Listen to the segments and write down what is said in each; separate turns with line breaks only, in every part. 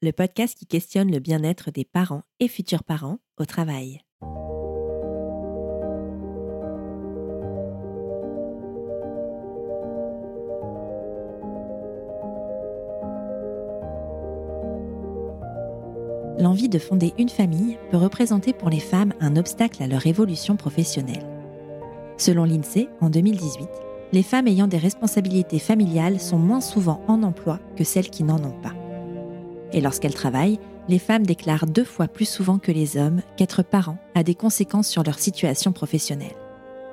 le podcast qui questionne le bien-être des parents et futurs parents au travail. L'envie de fonder une famille peut représenter pour les femmes un obstacle à leur évolution professionnelle. Selon l'INSEE, en 2018, les femmes ayant des responsabilités familiales sont moins souvent en emploi que celles qui n'en ont pas. Et lorsqu'elles travaillent, les femmes déclarent deux fois plus souvent que les hommes qu'être parents a des conséquences sur leur situation professionnelle.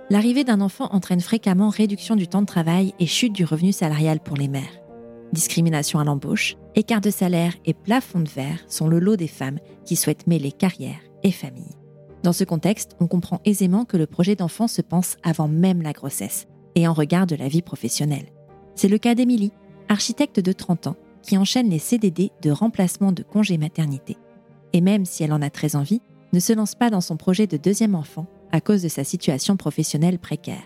L'arrivée d'un enfant entraîne fréquemment réduction du temps de travail et chute du revenu salarial pour les mères. Discrimination à l'embauche, écart de salaire et plafond de verre sont le lot des femmes qui souhaitent mêler carrière et famille. Dans ce contexte, on comprend aisément que le projet d'enfant se pense avant même la grossesse et en regard de la vie professionnelle. C'est le cas d'Émilie, architecte de 30 ans, qui enchaîne les CDD de remplacement de congé maternité. Et même si elle en a très envie, ne se lance pas dans son projet de deuxième enfant à cause de sa situation professionnelle précaire.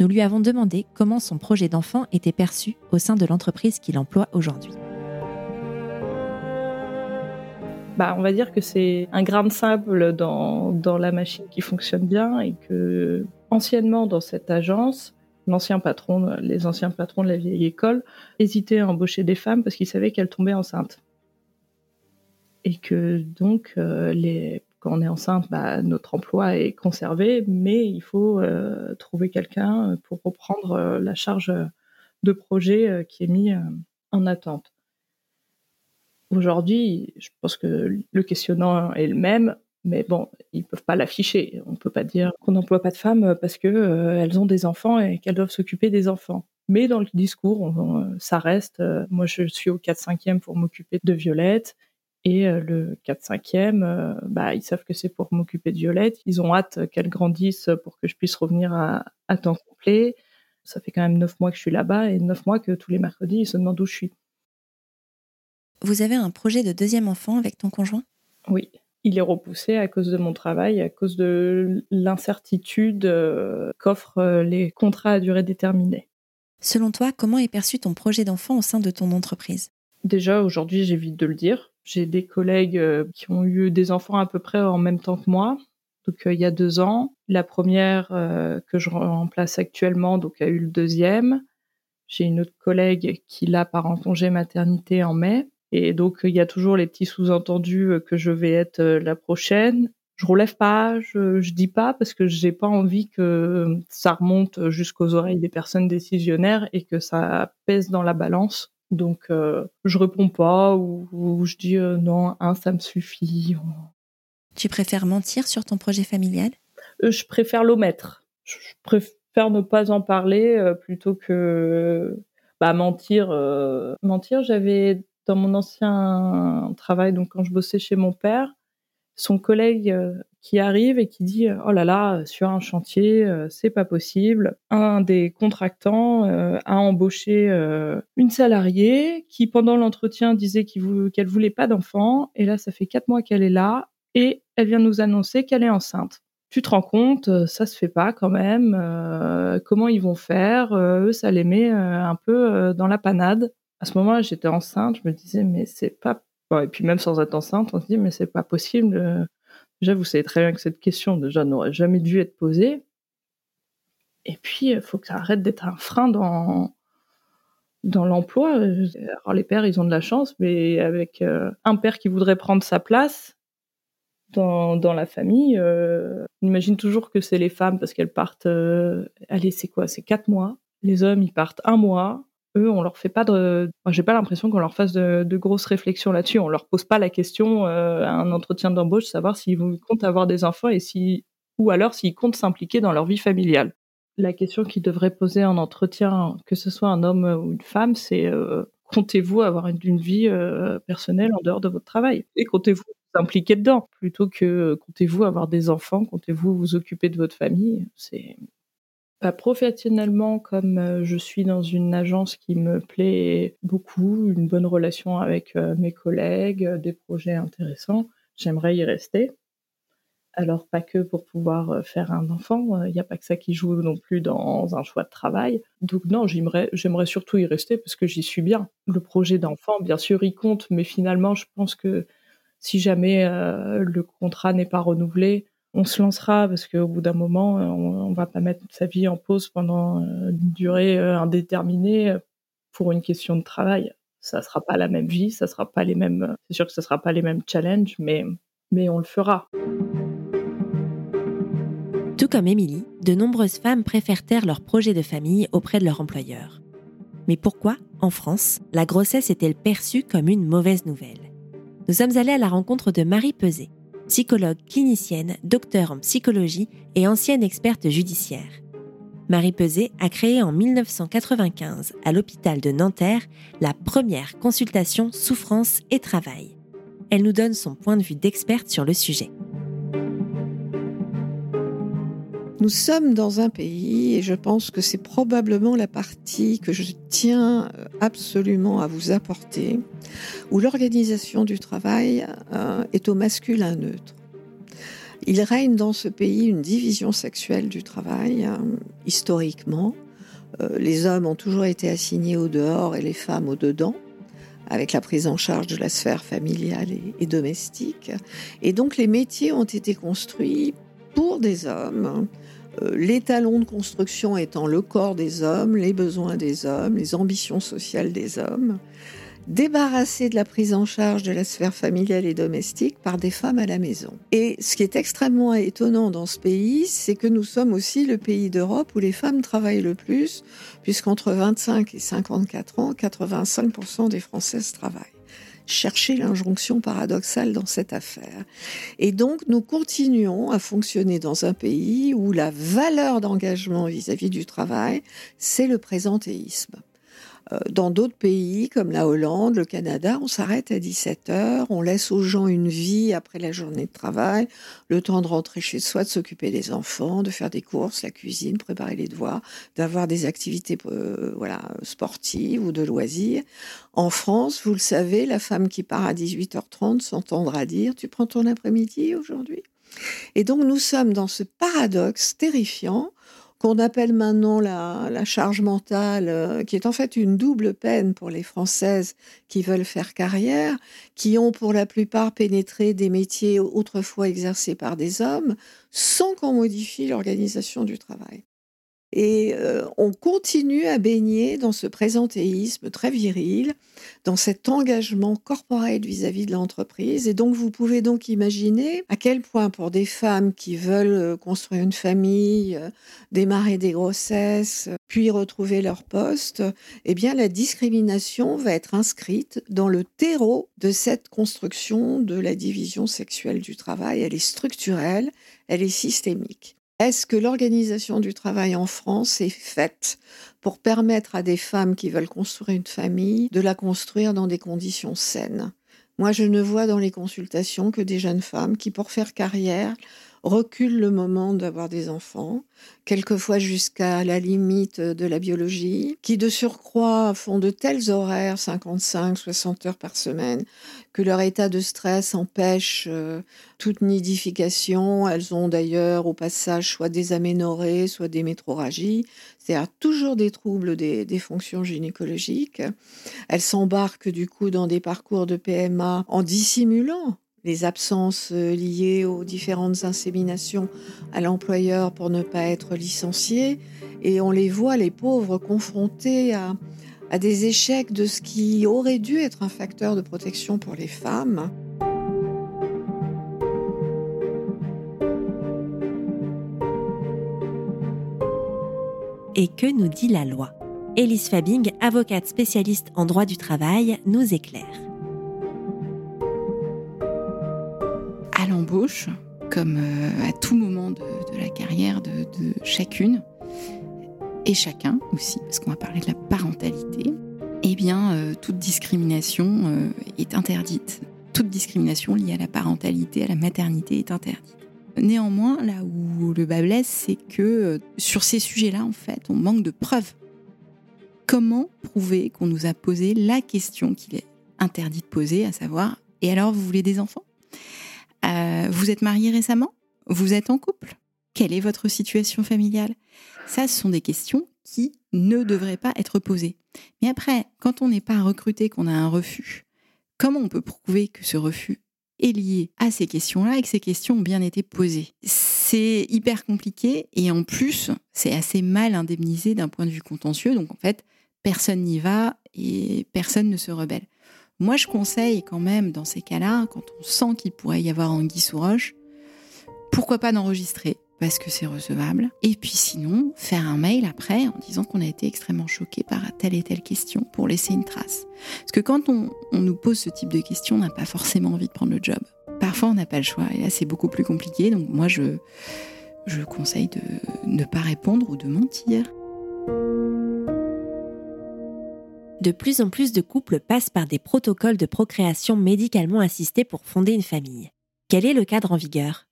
Nous lui avons demandé comment son projet d'enfant était perçu au sein de l'entreprise qu'il emploie aujourd'hui.
Bah, on va dire que c'est un grain de sable dans, dans la machine qui fonctionne bien et que anciennement dans cette agence, les anciens patrons de la vieille école hésitaient à embaucher des femmes parce qu'ils savaient qu'elles tombaient enceintes. Et que donc, euh, quand on est enceinte, bah, notre emploi est conservé, mais il faut euh, trouver quelqu'un pour reprendre euh, la charge de projet qui est mis en attente. Aujourd'hui, je pense que le questionnant est le même mais bon, ils peuvent pas l'afficher. On peut pas dire qu'on n'emploie pas de femmes parce que euh, elles ont des enfants et qu'elles doivent s'occuper des enfants. Mais dans le discours, ça reste. Euh, moi, je suis au 4-5e pour m'occuper de Violette. Et euh, le 4-5e, bah, ils savent que c'est pour m'occuper de Violette. Ils ont hâte qu'elle grandisse pour que je puisse revenir à, à temps complet. Ça fait quand même neuf mois que je suis là-bas et neuf mois que tous les mercredis, ils se demandent où je suis.
Vous avez un projet de deuxième enfant avec ton conjoint?
Oui il est repoussé à cause de mon travail, à cause de l'incertitude euh, qu'offrent euh, les contrats à durée déterminée.
Selon toi, comment est perçu ton projet d'enfant au sein de ton entreprise?
Déjà, aujourd'hui, j'évite de le dire. J'ai des collègues euh, qui ont eu des enfants à peu près en même temps que moi, donc il y a deux ans. La première que je remplace actuellement, donc a eu le deuxième. J'ai une autre collègue qui l'a par en congé maternité en mai. Et donc, il y a toujours les petits sous-entendus euh, que je vais être euh, la prochaine. Je relève pas, je, je dis pas parce que j'ai pas envie que ça remonte jusqu'aux oreilles des personnes décisionnaires et que ça pèse dans la balance. Donc, euh, je réponds pas ou, je dis non, un, ça me suffit.
Tu préfères mentir sur ton projet familial?
Je préfère l'omettre. Je préfère ne pas en parler plutôt que bah, mentir. mentir, j'avais dans mon ancien travail, donc quand je bossais chez mon père, son collègue euh, qui arrive et qui dit oh là là sur un chantier euh, c'est pas possible. Un des contractants euh, a embauché une salariée qui pendant l'entretien disait qu'elle voulait pas d'enfant. Et là ça fait quatre mois qu'elle est là et elle vient nous annoncer qu'elle est enceinte. Tu te rends compte ça se fait pas quand même comment ils vont faire eux ça les met un peu dans la panade à ce moment-là, j'étais enceinte, je me disais, mais c'est pas. et puis même sans être enceinte, on se dit, mais c'est pas possible. Déjà, vous savez très bien que cette question, déjà, n'aurait jamais dû être posée. Et puis, il faut que ça arrête d'être un frein dans, dans l'emploi. Alors, les pères, ils ont de la chance, mais avec euh, un père qui voudrait prendre sa place dans, dans la famille, euh, on imagine toujours que c'est les femmes parce qu'elles partent. Euh, allez, c'est quoi C'est quatre mois. Les hommes, ils partent un mois eux, on leur fait pas de. J'ai pas l'impression qu'on leur fasse de, grosses réflexions là-dessus. On leur pose pas la question euh, à un entretien d'embauche, savoir s'ils comptent avoir des enfants et si, ou alors s'ils comptent s'impliquer dans leur vie familiale. La question qu'ils devraient poser en entretien, que ce soit un homme ou une femme, c'est euh, comptez-vous avoir une, vie euh, personnelle en dehors de votre travail? Et comptez-vous vous impliquer dedans? Plutôt que comptez-vous avoir des enfants, comptez-vous vous occuper de votre famille? C'est bah, professionnellement, comme euh, je suis dans une agence qui me plaît beaucoup, une bonne relation avec euh, mes collègues, euh, des projets intéressants, j'aimerais y rester. Alors pas que pour pouvoir faire un enfant, il n'y a pas que ça qui joue non plus dans un choix de travail. Donc non, j'aimerais, j'aimerais surtout y rester parce que j'y suis bien. Le projet d'enfant, bien sûr, il compte, mais finalement, je pense que si jamais le contrat n'est pas renouvelé, on se lancera parce qu'au bout d'un moment, on, ne va pas mettre sa vie en pause pendant une durée indéterminée pour une question de travail. Ça sera pas la même vie, ça sera pas les mêmes. C'est sûr que ça sera pas les mêmes challenges, mais mais on le fera.
Tout comme Émilie, de nombreuses femmes préfèrent taire leur projet de famille auprès de leur employeur. Mais pourquoi, en France, la grossesse est-elle perçue comme une mauvaise nouvelle? Nous sommes allés à la rencontre de Marie Peset, psychologue clinicienne, docteur en psychologie et ancienne experte judiciaire. Marie Peset a créé en 1995 à l'hôpital de Nanterre la première consultation souffrance et travail. Elle nous donne son point de vue d'experte sur le sujet.
Nous sommes dans un pays, et je pense que c'est probablement la partie que je tiens absolument à vous apporter, où l'organisation du travail euh, est au masculin neutre. Il règne dans ce pays une division sexuelle du travail, euh, historiquement. Euh, les hommes ont toujours été assignés au dehors et les femmes au dedans avec la prise en charge de la sphère familiale et, domestique. Et donc les métiers ont été construits pour des hommes, euh, les talons de construction étant le corps des hommes, les besoins des hommes, les ambitions sociales des hommes, débarrassés de la prise en charge de la sphère familiale et domestique par des femmes à la maison. Et ce qui est extrêmement étonnant dans ce pays, c'est que nous sommes aussi le pays d'Europe où les femmes travaillent le plus, puisqu'entre 25 et 54 ans, 85% des Françaises travaillent chercher l'injonction paradoxale dans cette affaire. Et donc, nous continuons à fonctionner dans un pays où la valeur d'engagement vis-à-vis du travail, c'est le présentéisme. Euh, dans d'autres pays comme la Hollande, le Canada, on s'arrête à 17 heures, on laisse aux gens une vie après la journée de travail, le temps de rentrer chez soi, de s'occuper des enfants, de faire des courses, la cuisine, préparer les devoirs, d'avoir des activités euh, voilà, sportives ou de loisirs. En France, vous le savez, la femme qui part à 18h30 s'entendra dire Tu prends ton après-midi aujourd'hui? Et donc nous sommes dans ce paradoxe terrifiant qu'on appelle maintenant la, charge mentale, euh, qui est en fait une double peine pour les Françaises qui veulent faire carrière, qui ont pour la plupart pénétré des métiers autrefois exercés par des hommes, sans qu'on modifie l'organisation du travail. Et euh, on continue à baigner dans ce présentéisme très viril, dans cet engagement corporel vis-à-vis de l'entreprise. Et donc, vous pouvez donc imaginer à quel point, pour des femmes qui veulent euh, construire une famille, euh, démarrer des grossesses, puis retrouver leur poste, eh bien, la discrimination va être inscrite dans le terreau de cette construction de la division sexuelle du travail. Elle est structurelle, elle est systémique. Est-ce que l'organisation du travail en France est faite pour permettre à des femmes qui veulent construire une famille de la construire dans des conditions saines? Moi, je ne vois dans les consultations que des jeunes femmes qui, pour faire carrière, recule le moment d'avoir des enfants, quelquefois jusqu'à la limite de la biologie, qui de surcroît font de tels horaires, 55, 60 heures par semaine, que leur état de stress empêche euh, toute nidification. Elles ont d'ailleurs au passage soit des aménorrhées, soit des métroragies, c'est-à-dire toujours des troubles des, des fonctions gynécologiques. Elles s'embarquent du coup dans des parcours de PMA en dissimulant les absences euh, liées aux différentes inséminations à l'employeur pour ne pas être licencié. Et on les voit, les pauvres, confrontés à, des échecs de ce qui aurait dû être un facteur de protection pour les femmes.
Et que nous dit la loi? Élise Fabing, avocate spécialiste en droit du travail, nous éclaire.
Comme euh, à tout moment de, la carrière de, chacune et chacun aussi, parce qu'on va parler de la parentalité, eh bien, euh, toute discrimination euh, est interdite. Toute discrimination liée à la parentalité, à la maternité est interdite. Néanmoins, là où le bas blesse, c'est que sur ces sujets-là, en fait, on manque de preuves. Comment prouver qu'on nous a posé la question qu'il est interdit de poser, à savoir, et alors vous voulez des enfants? Euh, vous êtes marié récemment? Vous êtes en couple? Quelle est votre situation familiale? Ça, ce sont des questions qui ne devraient pas être posées. Mais après, quand on n'est pas recruté, qu'on a un refus, comment on peut prouver que ce refus est lié à ces questions-là et que ces questions ont bien été posées? C'est hyper compliqué et en plus, c'est assez mal indemnisé d'un point de vue contentieux. Donc en fait, personne n'y va et personne ne se rebelle. Moi, je conseille quand même, dans ces cas-là, quand on sent qu'il pourrait y avoir anguille sous roche, pourquoi pas d'enregistrer parce que c'est recevable. Et puis sinon, faire un mail après en disant qu'on a été extrêmement choqué par telle et telle question pour laisser une trace. Parce que quand on, nous pose ce type de questions, on n'a pas forcément envie de prendre le job. Parfois, on n'a pas le choix. Et là, c'est beaucoup plus compliqué. Donc moi, je, je conseille de ne pas répondre ou de mentir.
De plus en plus de couples passent par des protocoles de procréation médicalement assistés pour fonder une famille. Quel est le cadre en vigueur?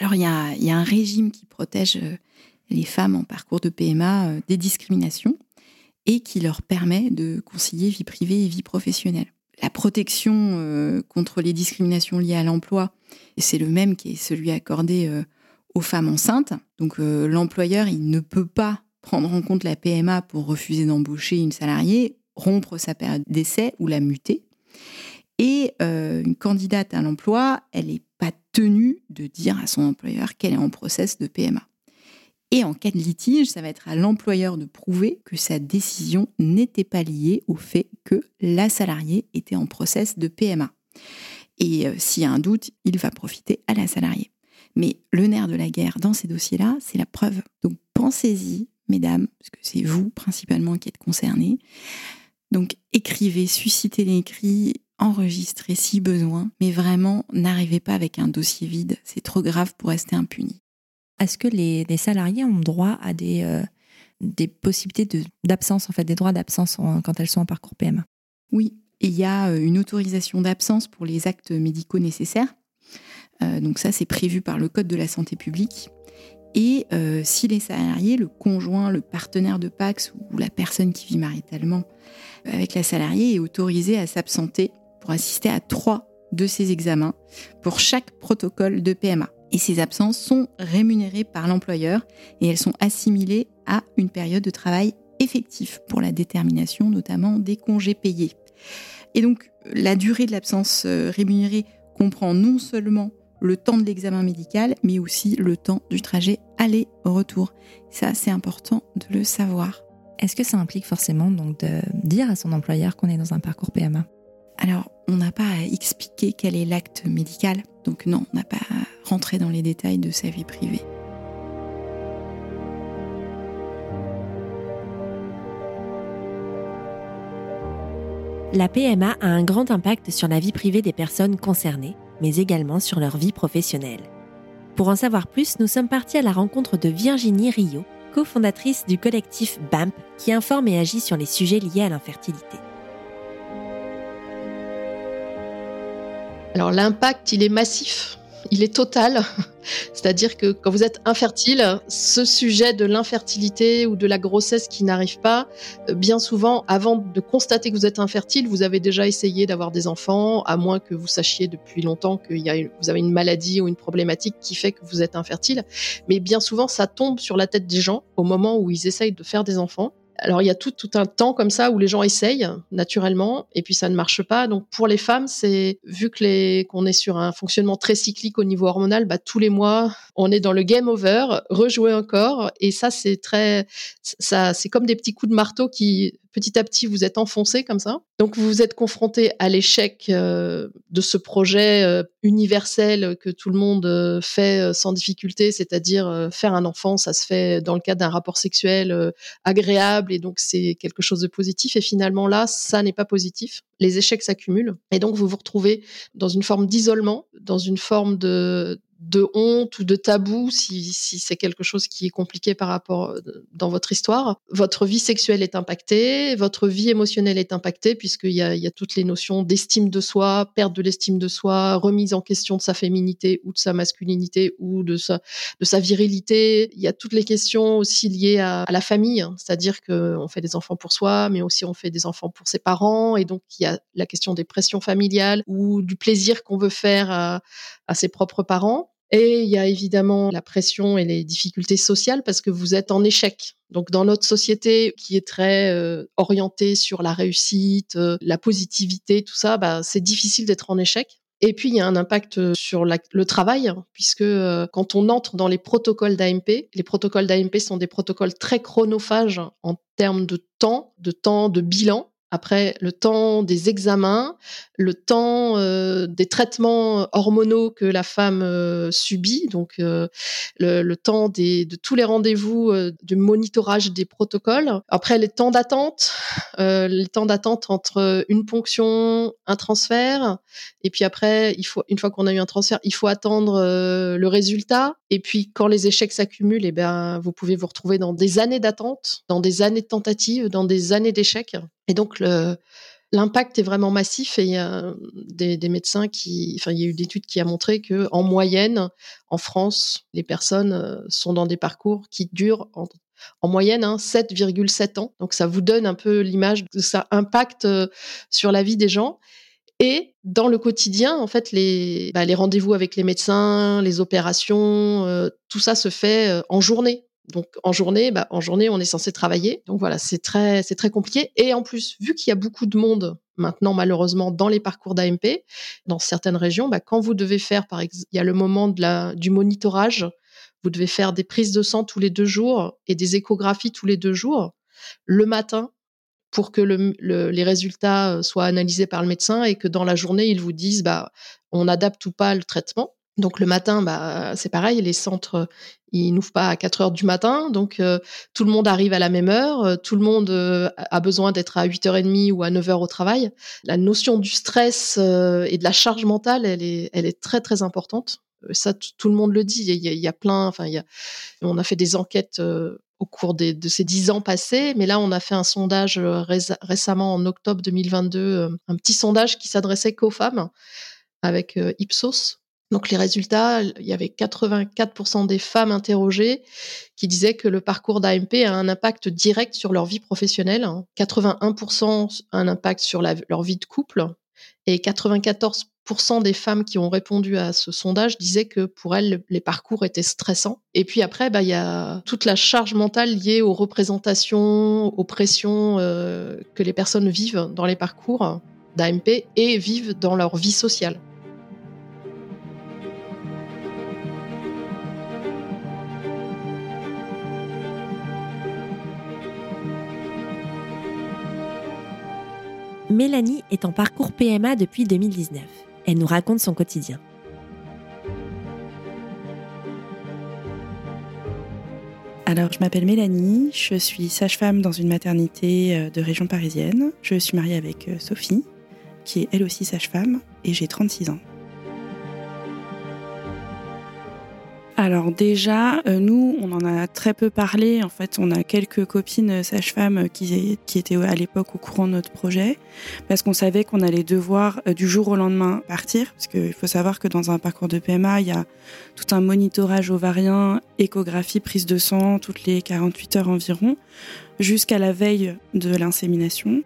Alors il y a, un régime qui protège euh, les femmes en parcours de PMA euh, des discriminations et qui leur permet de concilier vie privée et vie professionnelle. La protection euh, contre les discriminations liées à l'emploi, c'est le même qui est celui accordé aux femmes enceintes. Donc l'employeur, il ne peut pas prendre en compte la PMA pour refuser d'embaucher une salariée, rompre sa période d'essai ou la muter. Et euh, une candidate à l'emploi, elle n'est pas tenue de dire à son employeur qu'elle est en process de PMA. Et en cas de litige, ça va être à l'employeur de prouver que sa décision n'était pas liée au fait que la salariée était en process de PMA. Et euh, s'il y a un doute, il va profiter à la salariée. Mais le nerf de la guerre dans ces dossiers-là, c'est la preuve. Donc pensez-y, mesdames, parce que c'est vous principalement qui êtes concernés. Donc écrivez, suscitez les cris, enregistrez si besoin, mais vraiment n'arrivez pas avec un dossier vide, c'est trop grave pour rester impuni.
Est-ce que les, salariés ont droit à des, euh, des possibilités d'absence, en fait, des droits d'absence quand elles sont en parcours PMA
Oui, il y a euh, une autorisation d'absence pour les actes médicaux nécessaires. Euh, donc ça, c'est prévu par le Code de la santé publique. Et euh, si les salariés, le conjoint, le partenaire de Pax ou la personne qui vit maritalement avec la salariée est autorisé à s'absenter pour assister à trois de ces examens pour chaque protocole de PMA. Et ces absences sont rémunérées par l'employeur et elles sont assimilées à une période de travail effectif pour la détermination notamment des congés payés. Et donc la durée de l'absence euh, rémunérée comprend non seulement le temps de l'examen médical, mais aussi le temps du trajet aller-retour. Ça, c'est important de le savoir.
Est-ce que ça implique forcément donc de dire à son employeur qu'on est dans un parcours PMA
Alors, on n'a pas à expliquer quel est l'acte médical, donc non, on n'a pas à rentrer dans les détails de sa vie privée.
La PMA a un grand impact sur la vie privée des personnes concernées mais également sur leur vie professionnelle. Pour en savoir plus, nous sommes partis à la rencontre de Virginie Rio, cofondatrice du collectif BAMP, qui informe et agit sur les sujets liés à l'infertilité.
Alors l'impact, il est massif il est total. C'est-à-dire que quand vous êtes infertile, ce sujet de l'infertilité ou de la grossesse qui n'arrive pas, euh, bien souvent, avant de constater que vous êtes infertile, vous avez déjà essayé d'avoir des enfants, à moins que vous sachiez depuis longtemps que vous avez une maladie ou une problématique qui fait que vous êtes infertile. Mais bien souvent, ça tombe sur la tête des gens au moment où ils essayent de faire des enfants. Alors il y a tout, un temps comme ça où les gens essayent naturellement et puis ça ne marche pas. Donc pour les femmes, c'est vu que les qu'on est sur un fonctionnement très cyclique au niveau hormonal, bah, tous les mois on est dans le game over, rejouer encore et ça c'est très ça c'est comme des petits coups de marteau qui petit à petit vous êtes enfoncé comme ça. Donc vous vous êtes confronté à l'échec euh, de ce projet euh, universel que tout le monde euh, fait sans difficulté, c'est-à-dire faire un enfant, ça se fait dans le cadre d'un rapport sexuel agréable et donc c'est quelque chose de positif. Et finalement là, ça n'est pas positif. Les échecs s'accumulent et donc vous vous retrouvez dans une forme d'isolement, dans une forme de de honte ou de tabou si, si c'est quelque chose qui est compliqué par rapport euh, dans votre histoire. Votre vie sexuelle est impactée, votre vie émotionnelle est impactée puisqu'il y a, il y a toutes les notions d'estime de soi, perte de l'estime de soi, remise en question de sa féminité ou de sa masculinité ou de sa, de sa virilité. Il y a toutes les questions aussi liées à, à la famille, hein. c'est-à-dire qu'on fait des enfants pour soi, mais aussi on fait des enfants pour ses parents et donc il y a la question des pressions familiales ou du plaisir qu'on veut faire à, à ses propres parents. Et il y a évidemment la pression et les difficultés sociales parce que vous êtes en échec. Donc dans notre société qui est très euh, orientée sur la réussite, euh, la positivité, tout ça, bah, c'est difficile d'être en échec. Et puis, il y a un impact sur le travail, puisque euh, quand on entre dans les protocoles d'AMP, les protocoles d'AMP sont des protocoles très chronophages en termes de temps, de temps de bilan. Après, le temps des examens, le temps euh, des traitements hormonaux que la femme euh, subit, donc euh, le, temps des, de tous les rendez-vous du monitorage des protocoles. Après, les temps d'attente, les temps d'attente entre une ponction, un transfert, et puis après, il faut une fois qu'on a eu un transfert, il faut attendre le résultat. Et puis, quand les échecs s'accumulent, eh ben, vous pouvez vous retrouver dans des années d'attente, dans des années de tentatives, dans des années d'échecs. Et donc, l'impact est vraiment massif et il y a des, médecins qui, enfin, il y a eu une étude qui a montré que en moyenne, en France, les personnes euh, sont dans des parcours qui durent en, moyenne 7,7 hein, ans. Donc, ça vous donne un peu l'image de ça impacte euh, sur la vie des gens. Et dans le quotidien, en fait, les, bah, les rendez-vous avec les médecins, les opérations, euh, tout ça se fait en journée. Donc en journée, bah, en journée, on est censé travailler. Donc voilà, c'est très, c'est très compliqué. Et en plus, vu qu'il y a beaucoup de monde maintenant, malheureusement, dans les parcours d'AMP, dans certaines régions, bah, quand vous devez faire, par exemple, il y a le moment du monitorage, vous devez faire des prises de sang tous les deux jours et des échographies tous les deux jours, le matin, pour que le, les résultats euh, soient analysés par le médecin et que dans la journée, ils vous disent, bah, on adapte ou pas le traitement. Donc le matin, bah, c'est pareil, les centres, ils n'ouvrent pas à 4 heures du matin, donc euh, tout le monde arrive à la même heure, euh, tout le monde euh, a besoin d'être à 8h30 ou à 9h au travail. La notion du stress et de la charge mentale, elle est, elle est très très importante. Ça, tout le monde le dit. Il y a, plein, enfin, il y a, on a fait des enquêtes au cours de ces dix ans passés, mais là, on a fait un sondage récemment en octobre 2022, un petit sondage qui s'adressait qu'aux femmes avec Ipsos donc les résultats, il y avait 84% des femmes interrogées qui disaient que le parcours d'AMP a un impact direct sur leur vie professionnelle, 81% a un impact sur leur vie de couple, et 94% des femmes qui ont répondu à ce sondage disaient que pour elles, les parcours étaient stressants. Et puis après, bah, il y a toute la charge mentale liée aux représentations, aux pressions euh, que les personnes vivent dans les parcours d'AMP et vivent dans leur vie sociale.
Mélanie est en parcours PMA depuis 2019. Elle nous raconte son quotidien.
Alors, je m'appelle Mélanie, je suis sage-femme dans une maternité euh, de région parisienne. Je suis mariée avec euh, Sophie, qui est elle aussi sage-femme, et j'ai 36 ans. Alors déjà, euh, nous, on en a très peu parlé. En fait, on a quelques copines sages-femmes qui, étaient à l'époque au courant de notre projet, parce qu'on savait qu'on allait devoir euh, du jour au lendemain partir, parce qu'il faut savoir que dans un parcours de PMA, il y a tout un monitorage ovarien, échographie, prise de sang, toutes les 48 heures environ, jusqu'à la veille de l'insémination.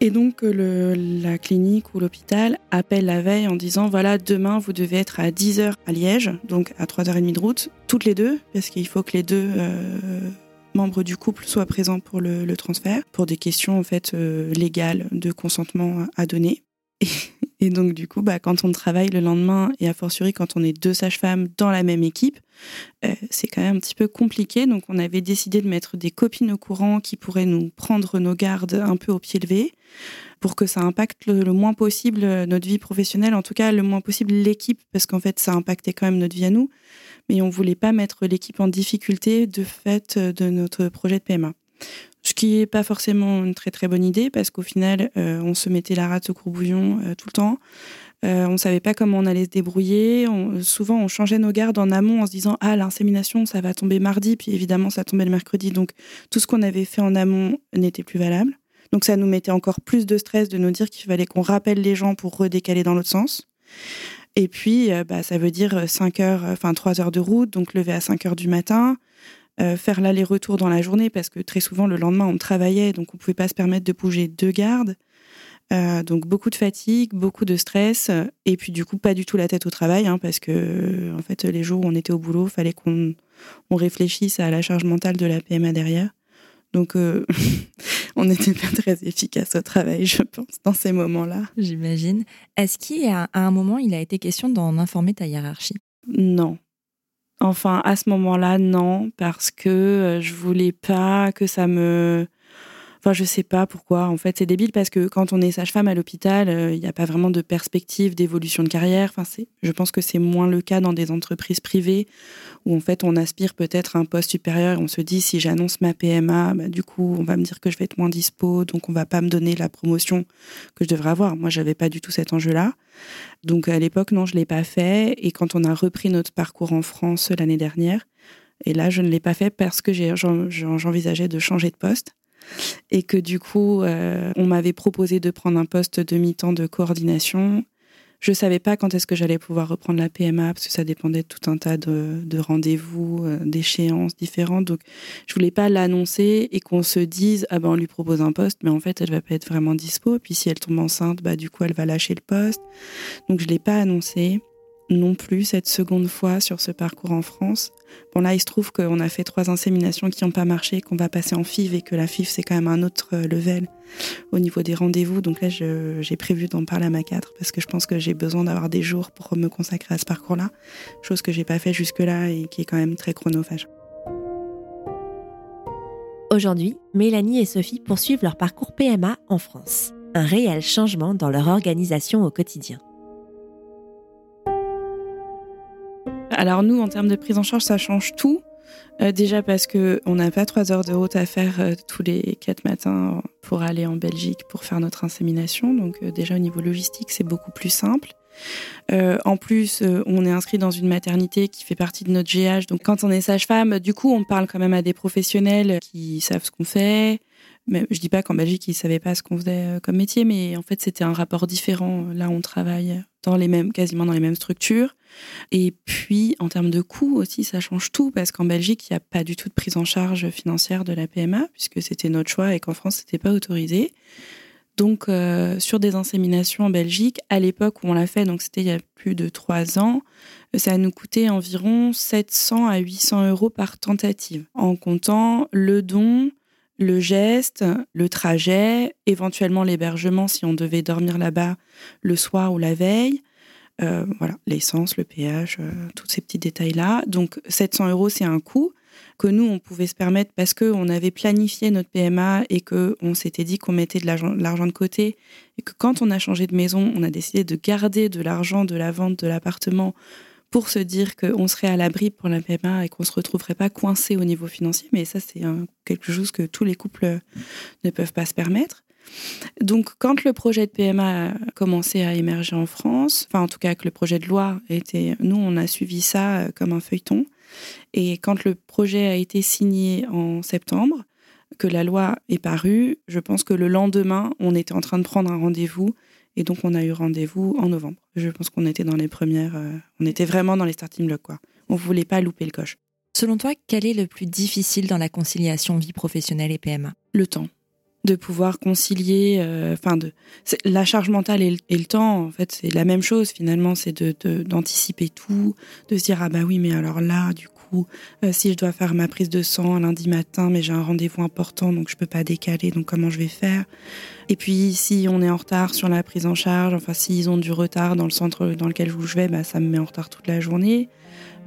Et donc le, la clinique ou l'hôpital appelle la veille en disant voilà demain vous devez être à 10h à Liège, donc à 3h30 de route, toutes les deux, parce qu'il faut que les deux euh, membres du couple soient présents pour le, le transfert, pour des questions en fait euh, légales de consentement à donner. Et, donc du coup, bah, quand on travaille le lendemain et a fortiori quand on est deux sages-femmes dans la même équipe, euh, c'est quand même un petit peu compliqué. Donc on avait décidé de mettre des copines au courant qui pourraient nous prendre nos gardes un peu au pied levé pour que ça impacte le, moins possible notre vie professionnelle, en tout cas le moins possible l'équipe, parce qu'en fait ça impactait quand même notre vie à nous. Mais on voulait pas mettre l'équipe en difficulté de fait de notre projet de PMA. Ce qui n'est pas forcément une très très bonne idée parce qu'au final, euh, on se mettait la rate au courbouillon euh, tout le temps. Euh, on ne savait pas comment on allait se débrouiller. souvent, on changeait nos gardes en amont en se disant Ah, l'insémination, ça va tomber mardi. Puis évidemment, ça tombait le mercredi. Donc, tout ce qu'on avait fait en amont n'était plus valable. Donc, ça nous mettait encore plus de stress de nous dire qu'il fallait qu'on rappelle les gens pour redécaler dans l'autre sens. Et puis, bah, ça veut dire 5 heures, enfin 3 heures de route, donc lever à 5 heures du matin, euh, faire l'aller-retour dans la journée parce que très souvent le lendemain on travaillait donc on pouvait pas se permettre de bouger deux gardes. Euh, donc beaucoup de fatigue, beaucoup de stress, et puis du coup pas du tout la tête au travail, hein, parce que en fait les jours où on était au boulot, fallait qu'on on réfléchisse à la charge mentale de la PMA derrière. Donc euh, on n'était pas très efficace au travail, je pense, dans ces moments-là.
J'imagine. Est-ce qu'à un moment, il a été question d'en informer ta hiérarchie?
Non. Enfin, à ce moment-là, non, parce que euh, je voulais pas que ça me Enfin, je sais pas pourquoi. En fait, c'est débile parce que quand on est sage-femme à l'hôpital, euh, il n'y a pas vraiment de perspective d'évolution de carrière. Enfin, c'est, je pense que c'est moins le cas dans des entreprises privées où en fait on aspire peut-être à un poste supérieur et on se dit si j'annonce ma PMA, bah, du coup on va me dire que je vais être moins dispo, donc on va pas me donner la promotion que je devrais avoir. Moi, j'avais pas du tout cet enjeu-là. Donc à l'époque, non, je l'ai pas fait. Et quand on a repris notre parcours en France l'année dernière, et là, je ne l'ai pas fait parce que j'envisageais de changer de poste et que du coup, euh, on m'avait proposé de prendre un poste de mi-temps de coordination. Je savais pas quand est-ce que j'allais pouvoir reprendre la PMA parce que ça dépendait de tout un tas de, rendez-vous, euh, d'échéances différentes. Donc, je voulais pas l'annoncer et qu'on se dise ah ben on lui propose un poste, mais en fait elle va pas être vraiment dispo. Puis si elle tombe enceinte, bah du coup elle va lâcher le poste. Donc je l'ai pas annoncé non plus cette seconde fois sur ce parcours en France. Bon là, il se trouve qu'on a fait trois inséminations qui n'ont pas marché, qu'on va passer en FIV et que la FIV c'est quand même un autre euh, level au niveau des rendez-vous. Donc là, j'ai prévu d'en parler à ma 4 parce que je pense que j'ai besoin d'avoir des jours pour me consacrer à ce parcours-là, chose que j'ai pas fait jusque-là et qui est quand même très chronophage.
Aujourd'hui, Mélanie et Sophie poursuivent leur parcours PMA en France. Un réel changement dans leur organisation au quotidien.
Alors nous, en termes de prise en charge, ça change tout. Euh, déjà parce que on n'a pas trois heures de route à faire euh, tous les quatre matins pour aller en Belgique pour faire notre insémination. Donc euh, déjà au niveau logistique, c'est beaucoup plus simple. en plus, on est inscrit dans une maternité qui fait partie de notre GH. Donc quand on est sage-femme, du coup, on parle quand même à des professionnels qui savent ce qu'on fait, mais je dis pas qu'en Belgique, ils savaient pas ce qu'on faisait euh, comme métier, mais en fait, c'était un rapport différent. Là, on travaille dans les mêmes, quasiment dans les mêmes structures. Et puis, en termes de coûts aussi, ça change tout parce qu'en Belgique, il n'y a pas du tout de prise en charge financière de la PMA puisque c'était notre choix et qu'en France, c'était pas autorisé. Donc, euh, sur des inséminations en Belgique, à l'époque où on l'a fait, donc c'était il y a plus de trois ans, ça nous coûtait environ 700 à 800 euros par tentative, en comptant le don, le geste, le trajet, éventuellement l'hébergement si on devait dormir là-bas le soir ou la veille. Euh, voilà, l'essence, le péage, euh, tous ces petits détails-là. Donc 700 euros, c'est un coût que nous, on pouvait se permettre parce qu'on avait planifié notre PMA et qu'on s'était dit qu'on mettait de l'argent de côté et que quand on a changé de maison, on a décidé de garder de l'argent de la vente de l'appartement pour se dire qu'on serait à l'abri pour la PMA et qu'on ne se retrouverait pas coincé au niveau financier. Mais ça, c'est quelque chose que tous les couples ne peuvent pas se permettre. Donc, quand le projet de PMA a commencé à émerger en France, enfin, en tout cas, que le projet de loi était, nous, on a suivi ça euh, comme un feuilleton. Et quand le projet a été signé en septembre, que la loi est parue, je pense que le lendemain, on était en train de prendre un rendez-vous et donc, on a eu rendez-vous en novembre. Je pense qu'on était dans les premières. Euh, on était vraiment dans les starting blocks, quoi. On voulait pas louper le coche.
Selon toi, quel est le plus difficile dans la conciliation vie professionnelle et PMA
Le temps. De pouvoir concilier, euh, enfin, de la charge mentale et le, temps, en fait, c'est la même chose finalement, c'est de d'anticiper tout, de se dire ah bah oui, mais alors là, du coup, euh, si je dois faire ma prise de sang lundi matin, mais j'ai un rendez-vous important, donc je peux pas décaler, donc comment je vais faire? Et puis si on est en retard sur la prise en charge, enfin s'ils ont du retard dans le centre dans lequel je vais, bah, ça me met en retard toute la journée.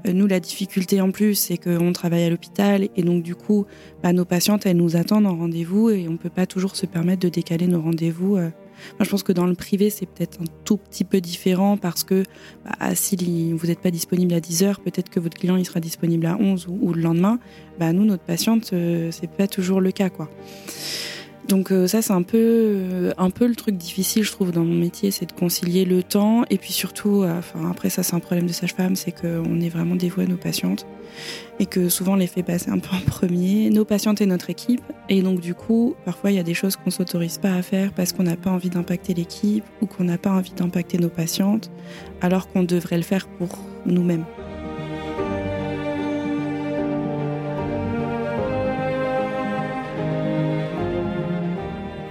Euh, nous, la difficulté en plus, c'est qu'on travaille à l'hôpital et donc du coup, bah, nos patientes, elles nous attendent en rendez-vous et on ne peut pas toujours se permettre de décaler nos rendez-vous euh, moi, je pense que dans le privé, c'est peut-être un tout petit peu différent parce que bah, si vous n'êtes pas disponible à 10 heures, peut-être que votre client il sera disponible à 11 ou, le lendemain. Bah, nous, notre patiente, euh, c'est pas toujours le cas. quoi. Donc euh, ça c'est un peu euh, un peu le truc difficile je trouve dans mon métier, c'est de concilier le temps et puis surtout, euh, enfin après ça c'est un problème de sage-femme, c'est qu'on est vraiment dévoué à nos patientes et que souvent les fait passer un peu en premier, nos patientes et notre équipe et donc du coup parfois il y a des choses qu'on s'autorise pas à faire parce qu'on n'a pas envie d'impacter l'équipe ou qu'on n'a pas envie d'impacter nos patientes alors qu'on devrait le faire pour nous-mêmes.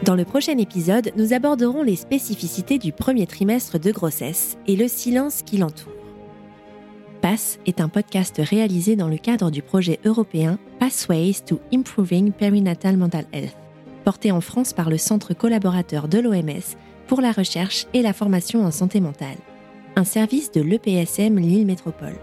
Dans le prochain épisode, nous aborderons les spécificités du premier trimestre de grossesse et le silence qui l'entoure. PASS est un podcast réalisé dans le cadre du projet européen Pathways to Improving Perinatal Mental Health, porté en France par le Centre collaborateur de l'OMS pour la recherche et la formation en santé mentale, un service de l'EPSM Lille Métropole.